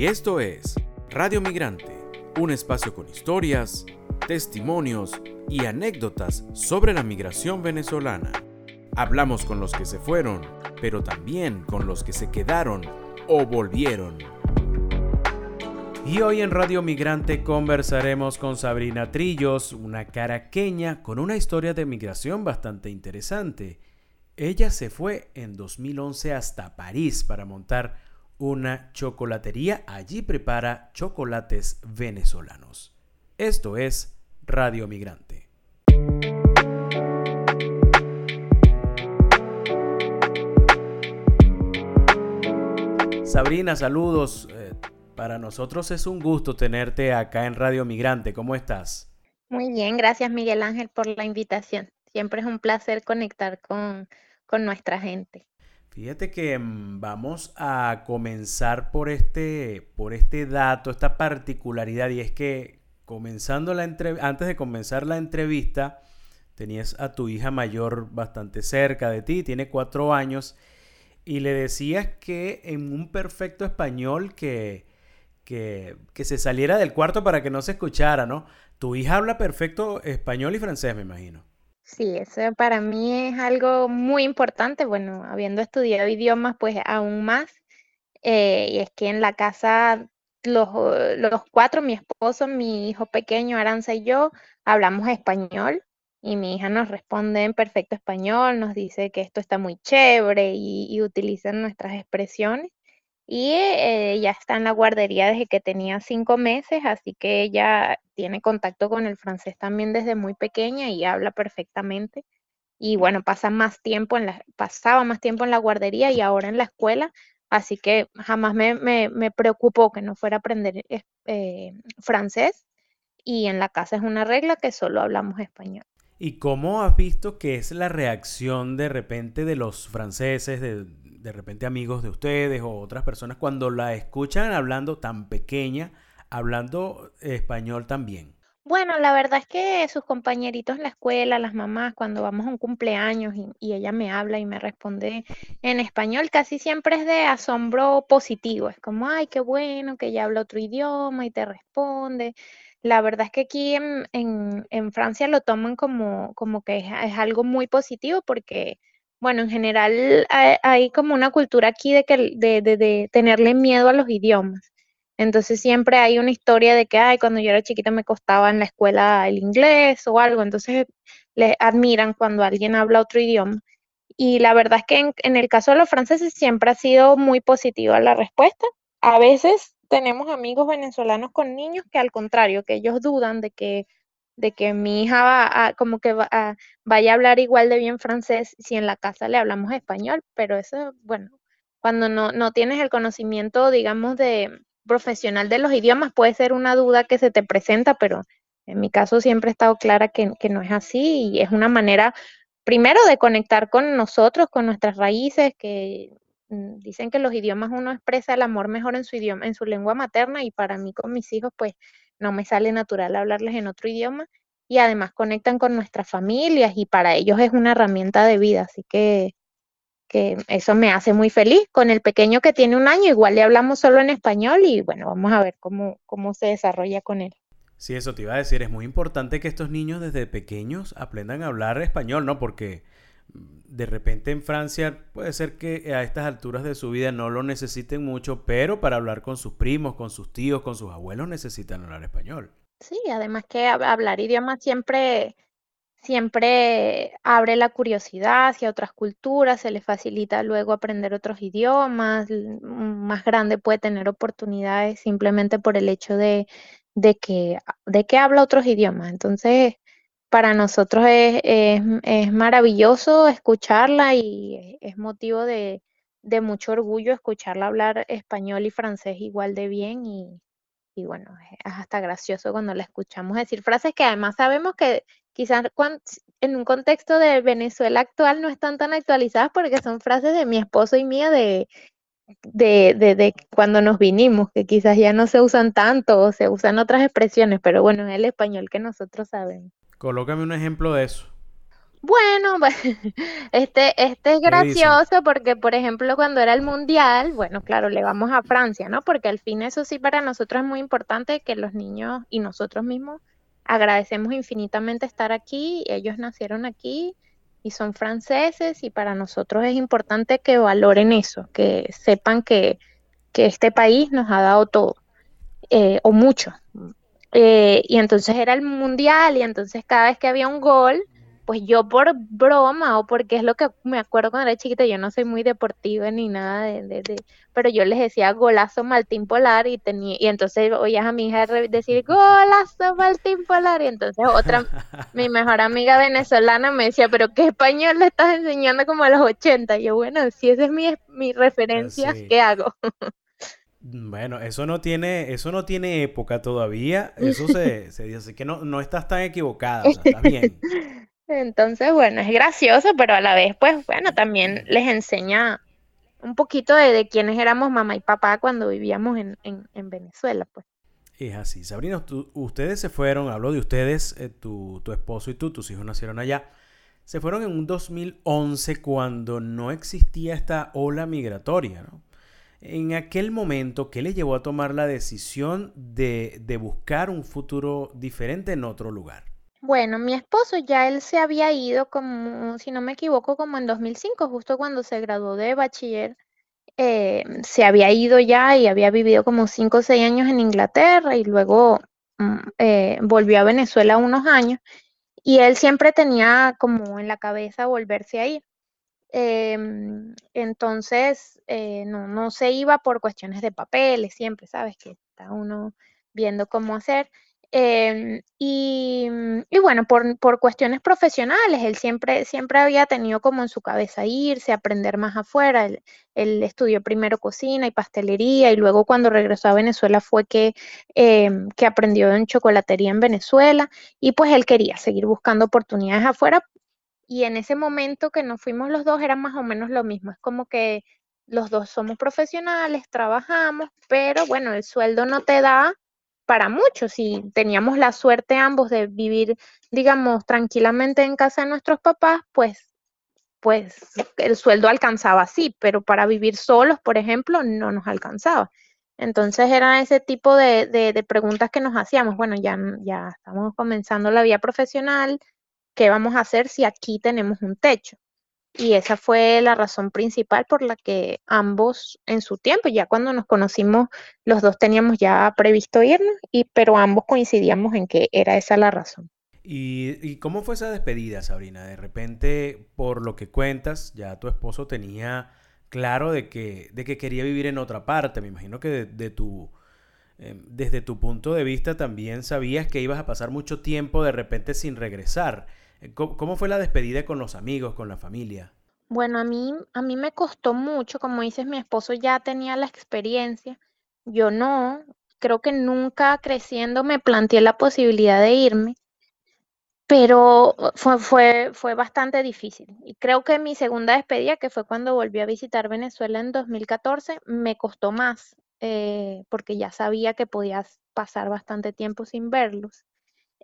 Y esto es Radio Migrante, un espacio con historias, testimonios y anécdotas sobre la migración venezolana. Hablamos con los que se fueron, pero también con los que se quedaron o volvieron. Y hoy en Radio Migrante conversaremos con Sabrina Trillos, una caraqueña con una historia de migración bastante interesante. Ella se fue en 2011 hasta París para montar una chocolatería. Allí prepara chocolates venezolanos. Esto es Radio Migrante. Sabrina, saludos. Eh, para nosotros es un gusto tenerte acá en Radio Migrante. ¿Cómo estás? Muy bien, gracias Miguel Ángel por la invitación. Siempre es un placer conectar con, con nuestra gente. Fíjate que mm, vamos a comenzar por este, por este dato, esta particularidad, y es que comenzando la antes de comenzar la entrevista, tenías a tu hija mayor bastante cerca de ti, tiene cuatro años, y le decías que en un perfecto español que, que, que se saliera del cuarto para que no se escuchara, ¿no? Tu hija habla perfecto español y francés, me imagino. Sí, eso para mí es algo muy importante. Bueno, habiendo estudiado idiomas, pues aún más. Eh, y es que en la casa los, los cuatro, mi esposo, mi hijo pequeño, Aranza y yo, hablamos español y mi hija nos responde en perfecto español, nos dice que esto está muy chévere y, y utilizan nuestras expresiones. Y eh, ya está en la guardería desde que tenía cinco meses, así que ella tiene contacto con el francés también desde muy pequeña y habla perfectamente. Y bueno, pasa más tiempo en la, pasaba más tiempo en la guardería y ahora en la escuela, así que jamás me, me, preocupó que no fuera a aprender eh, francés. Y en la casa es una regla que solo hablamos español. ¿Y cómo has visto que es la reacción de repente de los franceses, de, de repente amigos de ustedes o otras personas cuando la escuchan hablando tan pequeña, hablando español también? Bueno, la verdad es que sus compañeritos en la escuela, las mamás, cuando vamos a un cumpleaños y, ella me habla y me responde en español, casi siempre es de asombro positivo. Es como, ay, qué bueno que ella habla otro idioma y te responde. La verdad es que aquí en, en, Francia lo toman como, como que es algo muy positivo porque bueno, en general hay, como una cultura aquí de, que, de, tenerle miedo a los idiomas. Entonces siempre hay una historia de que, cuando yo era chiquita me costaba en la escuela el inglés o algo. Entonces le admiran cuando alguien habla otro idioma. Y la verdad es que en, en el caso de los franceses siempre ha sido muy positiva la respuesta. A veces tenemos amigos venezolanos con niños que al contrario, que ellos dudan de que de que mi hija va a, como que va a, vaya a hablar igual de bien francés si en la casa le hablamos español, pero eso, bueno, cuando no, no tienes el conocimiento, digamos, de profesional de los idiomas, puede ser una duda que se te presenta, pero en mi caso siempre he estado clara que, que no es así y es una manera, primero, de conectar con nosotros, con nuestras raíces, que mm, dicen que los idiomas uno expresa el amor mejor en su idioma, en su lengua materna y para mí con mis hijos, pues no me sale natural hablarles en otro idioma y además conectan con nuestras familias y para ellos es una herramienta de vida, así que, que eso me hace muy feliz. Con el pequeño que tiene un año, igual le hablamos solo en español y bueno, vamos a ver cómo, cómo se desarrolla con él. Sí, eso te iba a decir, es muy importante que estos niños desde pequeños aprendan a hablar español, ¿no? Porque de repente en Francia puede ser que a estas alturas de su vida no lo necesiten mucho, pero para hablar con sus primos, con sus tíos, con sus abuelos necesitan hablar español. Sí, además que hablar idiomas siempre, siempre abre la curiosidad hacia otras culturas, se le facilita luego aprender otros idiomas, más grande puede tener oportunidades simplemente por el hecho de, de que, de que habla otros idiomas. Entonces, para nosotros es, es, maravilloso escucharla y es motivo de, de, mucho orgullo escucharla hablar español y francés igual de bien y, y bueno, es hasta gracioso cuando la escuchamos decir frases que además sabemos que quizás en un contexto de Venezuela actual no están tan actualizadas porque son frases de mi esposo y mía de, de, de, de, cuando nos vinimos, que quizás ya no se usan tanto o se usan otras expresiones, pero bueno, es el español que nosotros sabemos. Colócame un ejemplo de eso. Bueno, este, este es gracioso porque, por ejemplo, cuando era el mundial, bueno, claro, le vamos a Francia, ¿no? Porque al fin eso sí para nosotros es muy importante que los niños y nosotros mismos agradecemos infinitamente estar aquí, ellos nacieron aquí y son franceses y para nosotros es importante que valoren eso, que sepan que, que este país nos ha dado todo eh, o mucho. Eh, y entonces era el mundial y entonces cada vez que había un gol, pues yo por broma o porque es lo que me acuerdo cuando era chiquita, yo no soy muy deportiva ni nada de, pero yo les decía golazo Maltín Polar y tenía, y entonces oías a mi hija decir golazo Maltín Polar y entonces otra, mi mejor amiga venezolana me decía, pero qué español le estás enseñando como a los 80, y yo bueno, si esa es mi, mi referencia, ¿qué hago? Bueno, eso no tiene, eso no tiene época todavía. Eso se, se dice que no, no estás tan equivocada, o sea, estás bien. Entonces, bueno, es gracioso, pero a la vez, pues, bueno, también les enseña un poquito de, quiénes éramos mamá y papá cuando vivíamos en, Venezuela, pues. Es así. Sabrina, ustedes se fueron, hablo de ustedes, eh, tu, tu, esposo y tú, tus hijos nacieron allá. Se fueron en un 2011 cuando no existía esta ola migratoria, ¿no? En aquel momento, ¿qué le llevó a tomar la decisión de, de buscar un futuro diferente en otro lugar? Bueno, mi esposo ya él se había ido como, si no me equivoco, como en 2005, justo cuando se graduó de bachiller, eh, se había ido ya y había vivido como 5 o 6 años en Inglaterra y luego mm, eh, volvió a Venezuela unos años y él siempre tenía como en la cabeza volverse a ir. Em, entonces, eh, no, no se iba por cuestiones de papeles, siempre, ¿sabes? Que está uno viendo cómo hacer. Em, y, y, bueno, por, por, cuestiones profesionales, él siempre, siempre había tenido como en su cabeza irse, aprender más afuera. Él, estudió primero cocina y pastelería y luego cuando regresó a Venezuela fue que, em, que aprendió en chocolatería en Venezuela y pues él quería seguir buscando oportunidades afuera. Y en ese momento que nos fuimos los dos era más o menos lo mismo. Es como que los dos somos profesionales, trabajamos, pero bueno, el sueldo no te da para muchos y teníamos la suerte ambos de vivir, digamos, tranquilamente en casa de nuestros papás, pues, pues el sueldo alcanzaba así, pero para vivir solos, por ejemplo, no nos alcanzaba. Entonces era ese tipo de, de, preguntas que nos hacíamos. Bueno, ya, ya estamos comenzando la vida profesional, ¿qué vamos a hacer si aquí tenemos un techo? Y esa fue la razón principal por la que ambos en su tiempo, ya cuando nos conocimos, los dos teníamos ya previsto irnos, y, pero ambos coincidíamos en que era esa la razón. ¿Y, cómo fue esa despedida, Sabrina? De repente, por lo que cuentas, ya tu esposo tenía claro de que, de que quería vivir en otra parte. Me imagino que de, tu, em, desde tu punto de vista también sabías que ibas a pasar mucho tiempo de repente sin regresar. ¿Cómo, fue la despedida con los amigos, con la familia? Bueno, a mí, a mí me costó mucho, como dices, mi esposo ya tenía la experiencia, yo no, creo que nunca creciendo me planteé la posibilidad de irme, pero fue, fue, fue bastante difícil. Y creo que mi segunda despedida, que fue cuando volví a visitar Venezuela en 2014, me costó más, eh, porque ya sabía que podías pasar bastante tiempo sin verlos.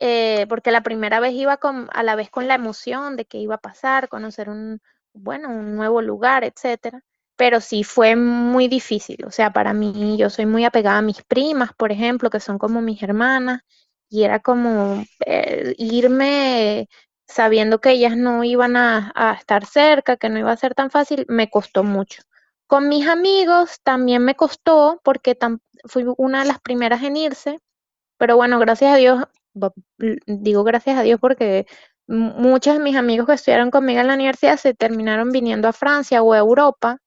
Eh, porque la primera vez iba con, a la vez con la emoción de que iba a pasar, conocer un, bueno, un nuevo lugar, etcétera. Pero sí fue muy difícil. O sea, para mí, yo soy muy apegada a mis primas, por ejemplo, que son como mis hermanas, y era como eh, irme sabiendo que ellas no iban a, a, estar cerca, que no iba a ser tan fácil, me costó mucho. Con mis amigos también me costó porque fui una de las primeras en irse, pero bueno, gracias a Dios digo gracias a Dios porque muchos de mis amigos que estudiaron conmigo en la universidad se terminaron viniendo a Francia o a Europa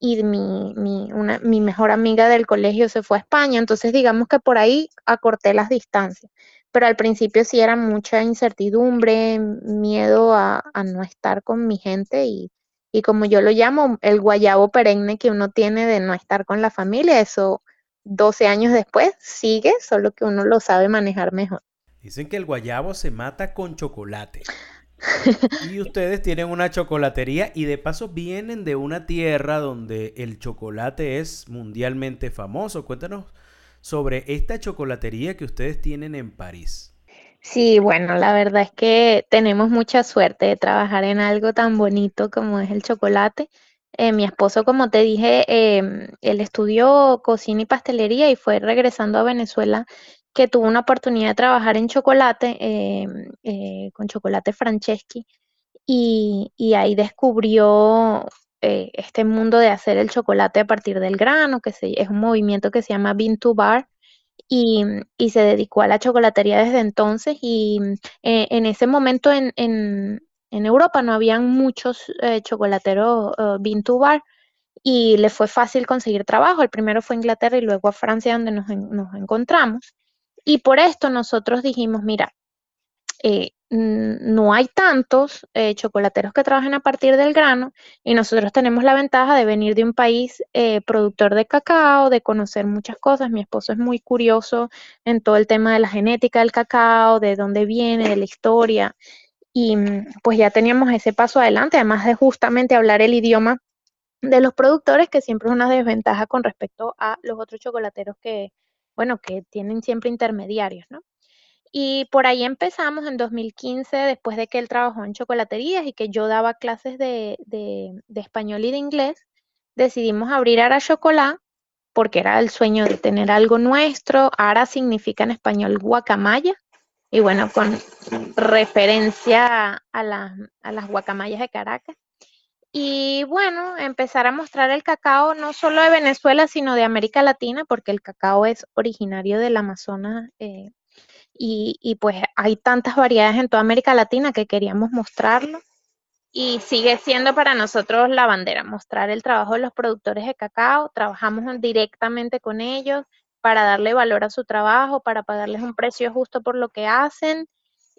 y mi, mi, una, mi mejor amiga del colegio se fue a España, entonces digamos que por ahí acorté las distancias, pero al principio sí era mucha incertidumbre, miedo a, a no estar con mi gente y, y como yo lo llamo, el guayabo perenne que uno tiene de no estar con la familia, eso 12 años después sigue, solo que uno lo sabe manejar mejor. Dicen que el guayabo se mata con chocolate. y ustedes tienen una chocolatería y de paso vienen de una tierra donde el chocolate es mundialmente famoso. Cuéntanos sobre esta chocolatería que ustedes tienen en París. Sí, bueno, la verdad es que tenemos mucha suerte de trabajar en algo tan bonito como es el chocolate. Eh, mi esposo, como te dije, em, él estudió cocina y pastelería y fue regresando a Venezuela que tuvo una oportunidad de trabajar en chocolate, em, eh, con chocolate Franceschi, y, ahí descubrió eh, este mundo de hacer el chocolate a partir del grano, que es un movimiento que se llama Bean to Bar, y, se dedicó a la chocolatería desde entonces y eh, en ese momento en, Europa no habían muchos chocolateros bean to bar y le fue fácil conseguir trabajo. El primero fue a Inglaterra y luego a Francia donde nos encontramos. Y por esto nosotros dijimos, mira, eh, no hay tantos eh, chocolateros que trabajen a partir del grano y nosotros tenemos la ventaja de venir de un país eh, productor de cacao, de conocer muchas cosas. Mi esposo es muy curioso en todo el tema de la genética del cacao, de dónde viene, de la historia y mm, pues ya teníamos ese paso adelante, además de justamente hablar el idioma de los productores, que siempre es una desventaja con respecto a los otros chocolateros que, bueno, que tienen siempre intermediarios, ¿no? Y por ahí empezamos en 2015, después de que él trabajó en chocolaterías y que yo daba clases de, de- español y de inglés, decidimos abrir Ara Chocolat porque era el sueño de tener algo nuestro. Ara significa en español guacamaya y bueno, con referencia a a las guacamayas de Caracas. Y bueno, empezar a mostrar el cacao no solo de Venezuela, sino de América Latina, porque el cacao es originario del Amazonas eh, y, y pues hay tantas variedades en toda América Latina que queríamos mostrarlo y sigue siendo para nosotros la bandera, mostrar el trabajo de los productores de cacao. Trabajamos directamente con ellos para darle valor a su trabajo, para pagarles un precio justo por lo que hacen.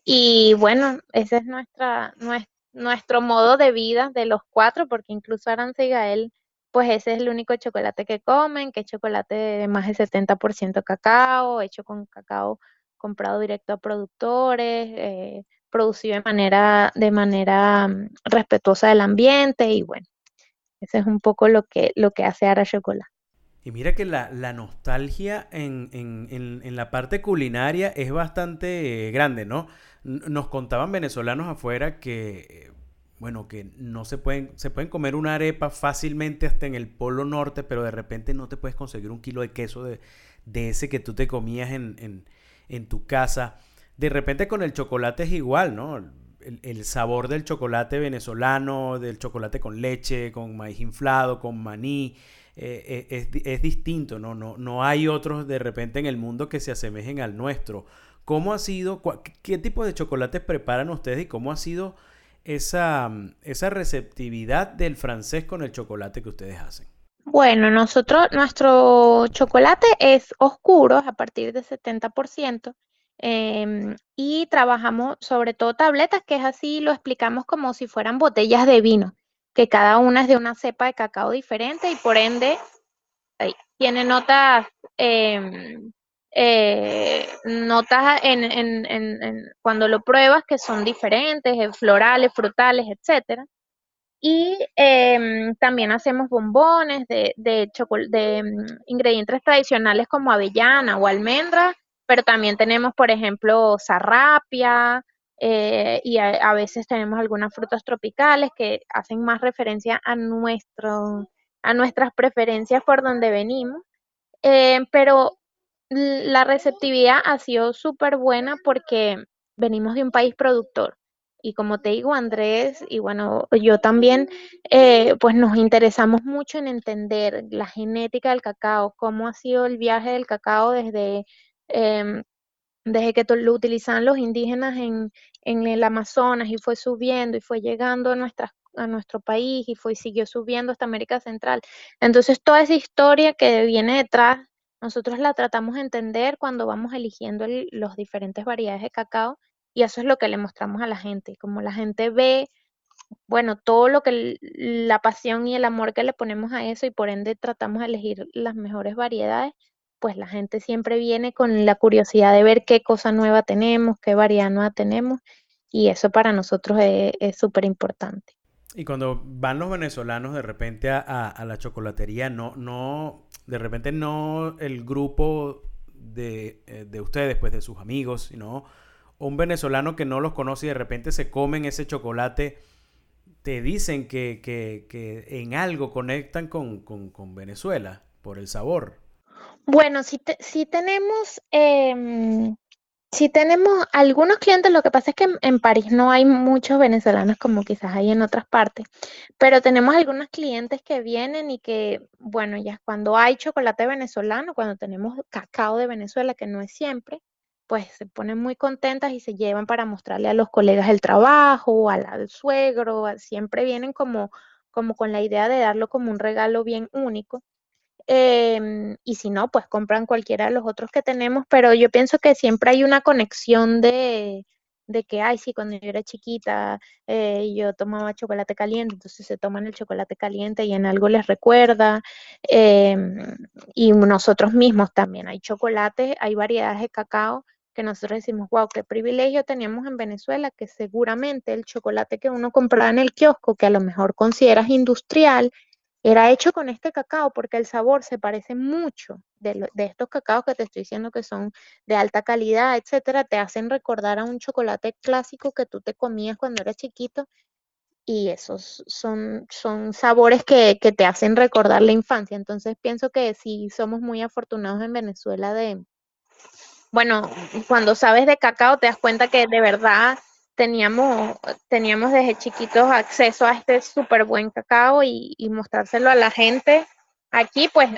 Y bueno, ese es nuestra, nues- nuestro modo de vida de los cuatro, porque incluso Aranza y Gael, pues ese es el único chocolate que comen, que es chocolate de más de 70% cacao, hecho con cacao comprado directo a productores, eh, producido de manera, de manera mm, respetuosa del ambiente y bueno, ese es un poco lo que, lo que hace Ara Chocolate. Y mira que la, la nostalgia en, en- en- en la parte culinaria es bastante eh, grande, ¿no? Nos contaban venezolanos afuera que, eh, bueno, que no se pueden, se pueden comer una arepa fácilmente hasta en el Polo Norte, pero de repente no te puedes conseguir un kilo de queso de, de ese que tú te comías en, en- en tu casa. De repente con el chocolate es igual, ¿no? El, el sabor del chocolate venezolano, del chocolate con leche, con maíz inflado, con maní eh, eh, es, es distinto, ¿no? No, no hay otros de repente en el mundo que se asemejen al nuestro. ¿Cómo ha sido, qué tipo de chocolates preparan ustedes y cómo ha sido esa, mm, esa receptividad del francés con el chocolate que ustedes hacen? Bueno, nosotros, nuestro chocolate es oscuro a partir de 70% em, y trabajamos sobre todo tabletas, que es así, lo explicamos como si fueran botellas de vino, que cada una es de una cepa de cacao diferente y por ende ahí, tiene notas, em, eh, notas en, cuando lo pruebas que son diferentes, eh, florales, frutales, etcétera. Y em, también hacemos bombones de, mm, ingredientes tradicionales como avellana o almendra, pero también tenemos, por ejemplo, zarrapia eh, y a, veces tenemos algunas frutas tropicales que hacen más referencia a nuestro, a nuestras preferencias por donde venimos. Pero la receptividad ha sido súper buena porque venimos de un país productor. Y como te digo, Andrés, y bueno, yo también, eh, pues nos interesamos mucho en entender la genética del cacao, cómo ha sido el viaje del cacao desde, em, desde que lo utilizaban los indígenas en, en el Amazonas y fue subiendo y fue llegando a nuestras, a nuestro país y fue siguió subiendo hasta América Central. Entonces, toda esa historia que viene detrás, nosotros la tratamos de entender cuando vamos eligiendo el- los diferentes variedades de cacao y eso es lo que le mostramos a la gente. Como la gente ve bueno, todo lo que la pasión y el amor que le ponemos a eso y por ende tratamos de elegir las mejores variedades, pues la gente siempre viene con la curiosidad de ver qué cosa nueva tenemos, qué variedad nueva tenemos y eso para nosotros es súper importante. Y cuando van los venezolanos de repente a, a- la chocolatería, no, no, de repente no el grupo de, eh, de ustedes, pues de sus amigos, sino un venezolano que no los conoce y de repente se comen ese chocolate, te dicen que, que, en algo conectan con, Venezuela por el sabor. Bueno, si, si tenemos em, si tenemos algunos clientes, lo que pasa es que en, París no hay muchos venezolanos como quizás hay en otras partes, pero tenemos algunos clientes que vienen y que, bueno, ya cuando hay chocolate venezolano, cuando tenemos cacao de Venezuela, que no es siempre, pues se ponen muy contentas y se llevan para mostrarle a los colegas el trabajo, al suegro, siempre vienen como, como con la idea de darlo como un regalo bien único. Em, y si no, pues compran cualquiera de los otros que tenemos, pero yo pienso que siempre hay una conexión de, de que, ay, sí, cuando yo era chiquita eh, yo tomaba chocolate caliente, entonces se toman el chocolate caliente y en algo les recuerda. Em, y nosotros mismos también, hay chocolate, hay variedades de cacao que nosotros decimos, wow, qué privilegio teníamos en Venezuela, que seguramente el chocolate que uno compraba en el kiosco, que a lo mejor consideras industrial, era hecho con este cacao porque el sabor se parece mucho de, estos cacaos que te estoy diciendo que son de alta calidad, etcétera, te hacen recordar a un chocolate clásico que tú te comías cuando eras chiquito y esos son, son sabores que, que te hacen recordar la infancia. Entonces pienso que sí somos muy afortunados en Venezuela de, bueno, cuando sabes de cacao te das cuenta que de verdad teníamos, teníamos desde chiquitos acceso a este súper buen cacao y, mostrárselo a la gente aquí, pues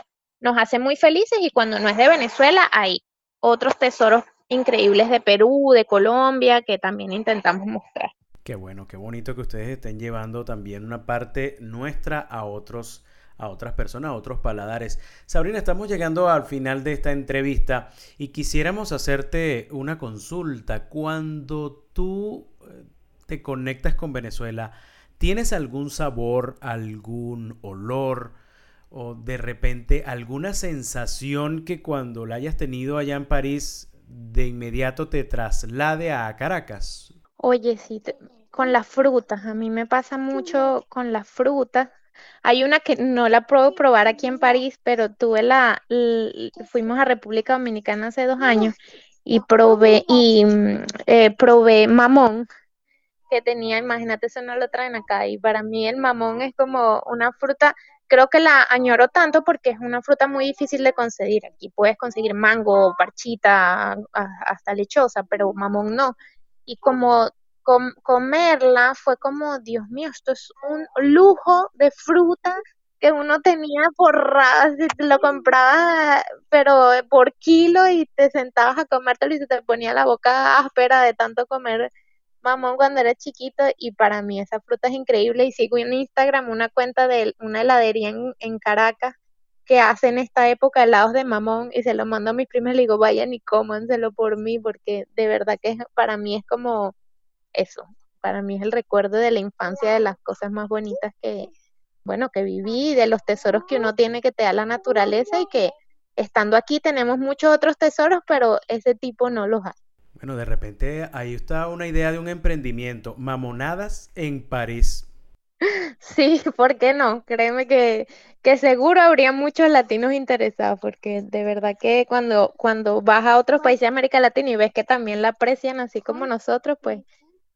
nos hace muy felices y cuando no es de Venezuela hay otros tesoros increíbles de Perú, de Colombia, que también intentamos mostrar. Qué bueno, qué bonito que ustedes estén llevando también una parte nuestra a otros a otras personas, a otros paladares. Sabrina, estamos llegando al final de esta entrevista y quisiéramos hacerte una consulta. Cuando tú te conectas con Venezuela, ¿tienes algún sabor, algún olor o de repente alguna sensación que cuando la hayas tenido allá en París de inmediato te traslade a Caracas? Oye, sí, con las frutas, a mí me pasa mucho con las frutas. Hay una que no la puedo probar aquí en París, pero tuve la, fuimos a República Dominicana hace dos años y probé y mm, eh, probé mamón que tenía, imagínate, eso no lo traen acá. Y para mí el mamón es como una fruta, creo que la añoro tanto porque es una fruta muy difícil de conseguir. Aquí puedes conseguir mango, parchita, hasta lechosa, pero mamón no. Y como comerla fue como, Dios mío, esto es un lujo de fruta que uno tenía porradas, lo compraba pero por kilo y te sentabas a comértelo y se te ponía la boca áspera de tanto comer mamón cuando era chiquito y para mí esa fruta es increíble y sigo en Instagram una cuenta de una heladería en, Caracas que hace en esta época helados de mamón y se lo mando a mis primas y le digo vayan y cómanselo por mí porque de verdad que para mí es como eso, para mí es el recuerdo de la infancia de las cosas más bonitas que, bueno, que viví, de los tesoros que uno tiene que te da la naturaleza y que estando aquí tenemos muchos otros tesoros, pero ese tipo no los hay. Bueno, de repente ahí está una idea de un emprendimiento, mamonadas en París. Sí, ¿por qué no? Créeme que, que seguro habría muchos latinos interesados, porque de verdad que cuando, cuando vas a otros países de América Latina y ves que también la aprecian así como nosotros, pues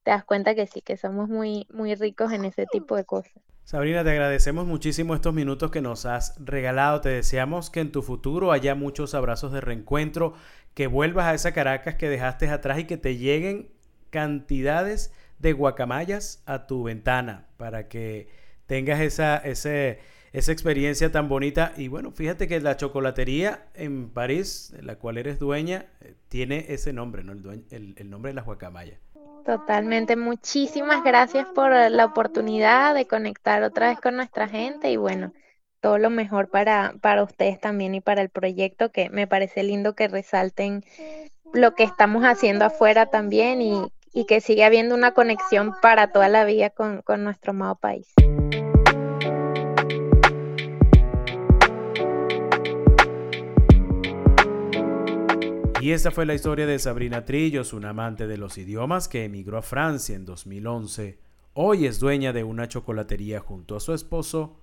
te das cuenta que sí, que somos muy, muy ricos en ese tipo de cosas. Sabrina, te agradecemos muchísimo estos minutos que nos has regalado. Te deseamos que en tu futuro haya muchos abrazos de reencuentro, que vuelvas a esa Caracas que dejaste atrás y que te lleguen cantidades de guacamayas a tu ventana para que tengas esa, esa experiencia tan bonita. Y bueno, fíjate que la chocolatería en París, de la cual eres dueña, eh, tiene ese nombre, ¿no? El, el nombre de las guacamayas. Totalmente. Muchísimas gracias por la oportunidad de conectar otra vez con nuestra gente y bueno, todo lo mejor para, para ustedes también y para el proyecto, que me parece lindo que resalten lo que estamos haciendo afuera también y, y que siga habiendo una conexión para toda la vida con, con nuestro amado país. Y esta fue la historia de Sabrina Trillos, una amante de los idiomas que emigró a Francia en 2011. Hoy es dueña de una chocolatería junto a su esposo